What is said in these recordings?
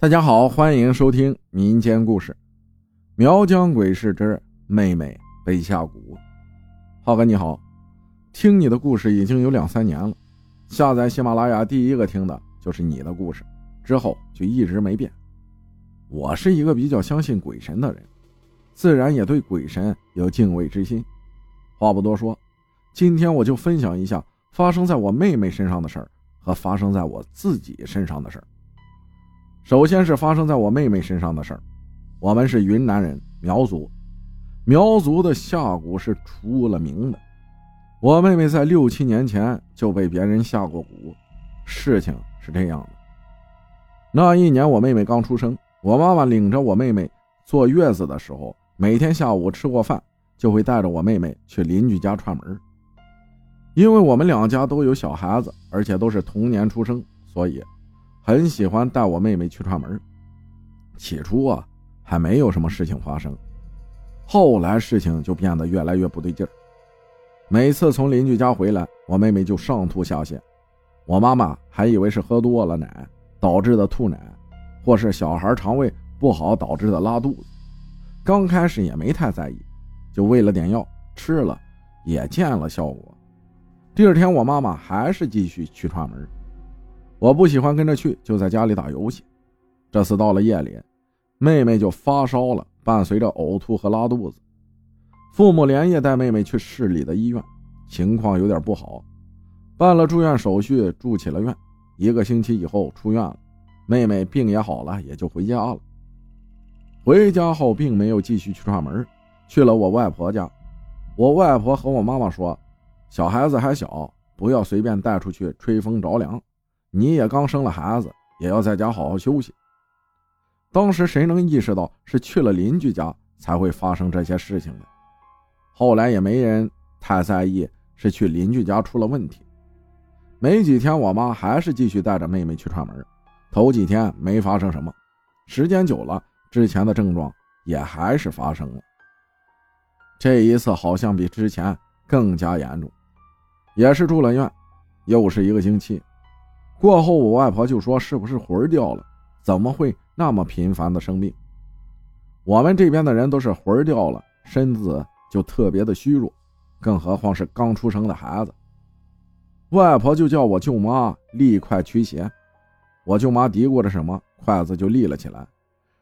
大家好，欢迎收听民间故事《苗疆鬼事之妹妹被下蛊》。浩哥你好，听你的故事已经有两三年了，下载喜马拉雅第一个听的就是你的故事，之后就一直没变。我是一个比较相信鬼神的人，自然也对鬼神有敬畏之心。话不多说，今天我就分享一下发生在我妹妹身上的事儿和发生在我自己身上的事儿。首先是发生在我妹妹身上的事儿。我们是云南人，苗族，苗族的下蛊是出了名的。我妹妹在六七年前就被别人下过蛊。事情是这样的：那一年我妹妹刚出生，我妈妈领着我妹妹坐月子的时候，每天下午吃过饭，就会带着我妹妹去邻居家串门。因为我们两家都有小孩子，而且都是同年出生，所以。很喜欢带我妹妹去串门。起初啊，还没有什么事情发生，后来事情就变得越来越不对劲儿。每次从邻居家回来，我妹妹就上吐下泻，我妈妈还以为是喝多了奶导致的吐奶，或是小孩肠胃不好导致的拉肚子。刚开始也没太在意，就喂了点药吃了，也见了效果。第二天，我妈妈还是继续去串门。我不喜欢跟着去，就在家里打游戏。这次到了夜里，妹妹就发烧了，伴随着呕吐和拉肚子。父母连夜带妹妹去市里的医院，情况有点不好，办了住院手续，住起了院。一个星期以后出院了，妹妹病也好了，也就回家了。回家后并没有继续去串门，去了我外婆家。我外婆和我妈妈说：“小孩子还小，不要随便带出去吹风着凉。”你也刚生了孩子，也要在家好好休息。当时谁能意识到是去了邻居家才会发生这些事情呢？后来也没人太在意，是去邻居家出了问题。没几天，我妈还是继续带着妹妹去串门。头几天没发生什么，时间久了，之前的症状也还是发生了。这一次好像比之前更加严重，也是住了院，又是一个星期。过后，我外婆就说：“是不是魂儿掉了？怎么会那么频繁的生病？我们这边的人都是魂儿掉了，身子就特别的虚弱，更何况是刚出生的孩子。”外婆就叫我舅妈立筷驱邪。我舅妈嘀咕着什么，筷子就立了起来，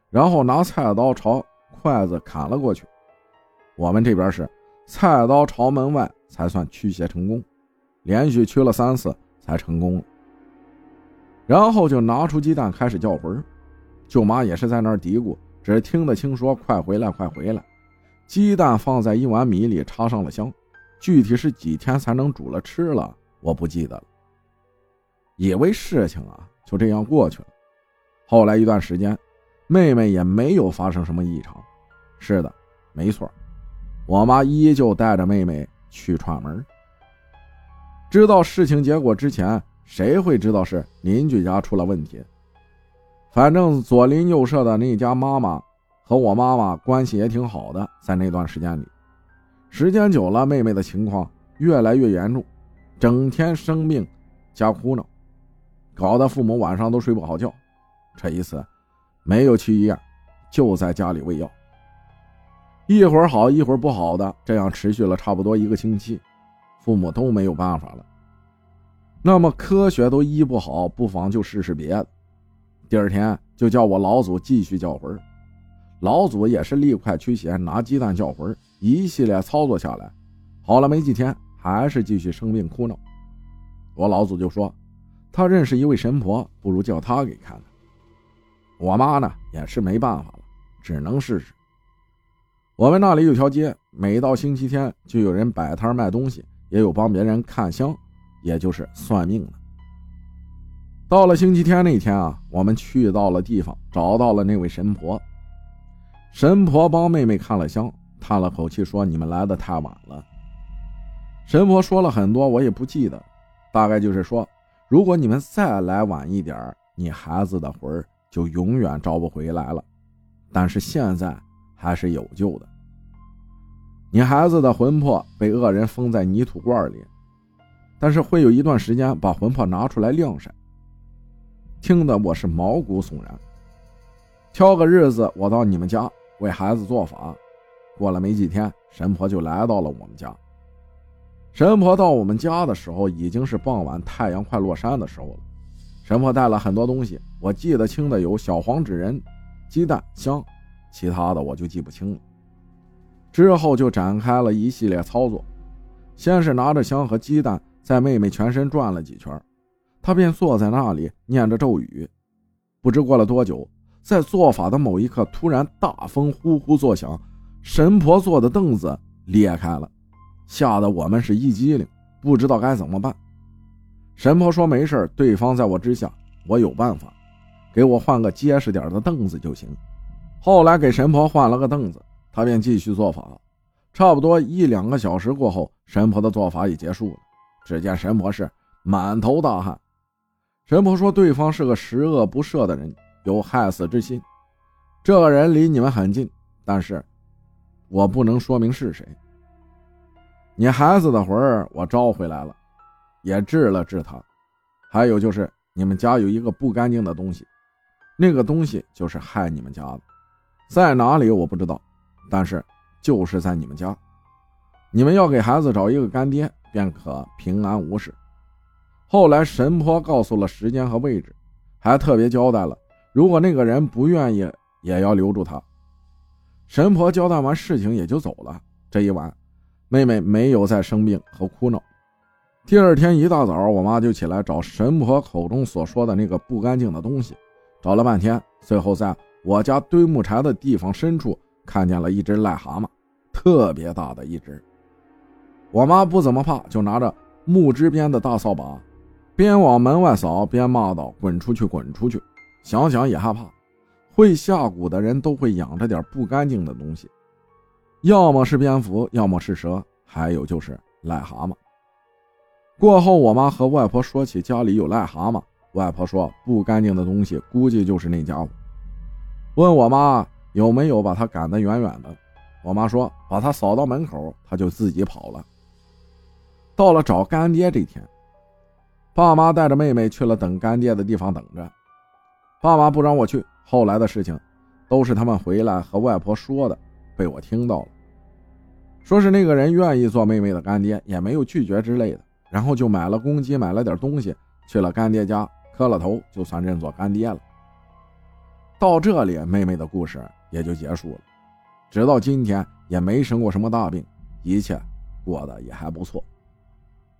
然后拿菜刀朝筷子砍了过去。我们这边是菜刀朝门外才算驱邪成功，连续驱了三次才成功了。然后就拿出鸡蛋开始叫魂，舅妈也是在那儿嘀咕，只听得清说：“快回来，快回来！”鸡蛋放在一碗米里，插上了香，具体是几天才能煮了吃了，我不记得了。以为事情啊就这样过去了。后来一段时间，妹妹也没有发生什么异常。是的，没错，我妈依旧带着妹妹去串门。知道事情结果之前。谁会知道是邻居家出了问题？反正左邻右舍的那家妈妈和我妈妈关系也挺好的，在那段时间里，时间久了，妹妹的情况越来越严重，整天生病加哭闹，搞得父母晚上都睡不好觉。这一次没有去医院，就在家里喂药，一会儿好一会儿不好的，这样持续了差不多一个星期，父母都没有办法了。那么科学都医不好，不妨就试试别的。第二天就叫我老祖继续叫魂，老祖也是立快驱邪，拿鸡蛋叫魂，一系列操作下来，好了没几天，还是继续生病哭闹。我老祖就说，他认识一位神婆，不如叫他给看看。我妈呢也是没办法了，只能试试。我们那里有条街，每到星期天就有人摆摊卖东西，也有帮别人看香。也就是算命的。到了星期天那天啊，我们去到了地方，找到了那位神婆。神婆帮妹妹看了香，叹了口气说：“你们来的太晚了。”神婆说了很多，我也不记得，大概就是说，如果你们再来晚一点你孩子的魂就永远招不回来了。但是现在还是有救的。你孩子的魂魄被恶人封在泥土罐里。但是会有一段时间把魂魄拿出来晾晒，听得我是毛骨悚然。挑个日子，我到你们家为孩子做法。过了没几天，神婆就来到了我们家。神婆到我们家的时候，已经是傍晚，太阳快落山的时候了。神婆带了很多东西，我记得清的有小黄纸人、鸡蛋、香，其他的我就记不清了。之后就展开了一系列操作，先是拿着香和鸡蛋在妹妹全身转了几圈，她便坐在那里念着咒语。不知过了多久。在做法的某一刻，突然大风呼呼作响，神婆坐的凳子裂开了，吓得我们是一激灵，不知道该怎么办。神婆说：“没事对方在我之下，我有办法，给我换个结实点的凳子就行。”后来给神婆换了个凳子，她便继续做法。差不多一两个小时过后，神婆的做法也结束了。只见神婆是满头大汗。神婆说：“对方是个十恶不赦的人。”有害死之心，这个人离你们很近，但是我不能说明是谁。你孩子的魂儿我招回来了，也治了治他。还有就是你们家有一个不干净的东西，那个东西就是害你们家的，在哪里我不知道，但是就是在你们家。你们要给孩子找一个干爹，便可平安无事。后来神婆告诉了时间和位置，还特别交代了。如果那个人不愿意，也要留住他。神婆交代完事情也就走了。这一晚，妹妹没有再生病和哭闹。第二天一大早，我妈就起来找神婆口中所说的那个不干净的东西，找了半天，最后在我家堆木柴的地方深处看见了一只癞蛤蟆，特别大的一只。我妈不怎么怕，就拿着木枝编的大扫把，边往门外扫边骂道：“滚出去，滚出去！”想想也害怕，会下蛊的人都会养着点不干净的东西，要么是蝙蝠，要么是蛇，还有就是癞蛤蟆。过后，我妈和外婆说起家里有癞蛤蟆，外婆说不干净的东西估计就是那家伙。问我妈有没有把他赶得远远的，我妈说把他扫到门口，他就自己跑了。到了找干爹这天，爸妈带着妹妹去了等干爹的地方等着。爸妈不让我去，后来的事情都是他们回来和外婆说的，被我听到了。说是那个人愿意做妹妹的干爹，也没有拒绝之类的，然后就买了公鸡，买了点东西，去了干爹家磕了头，就算认做干爹了。到这里，妹妹的故事也就结束了。直到今天也没生过什么大病，一切过得也还不错。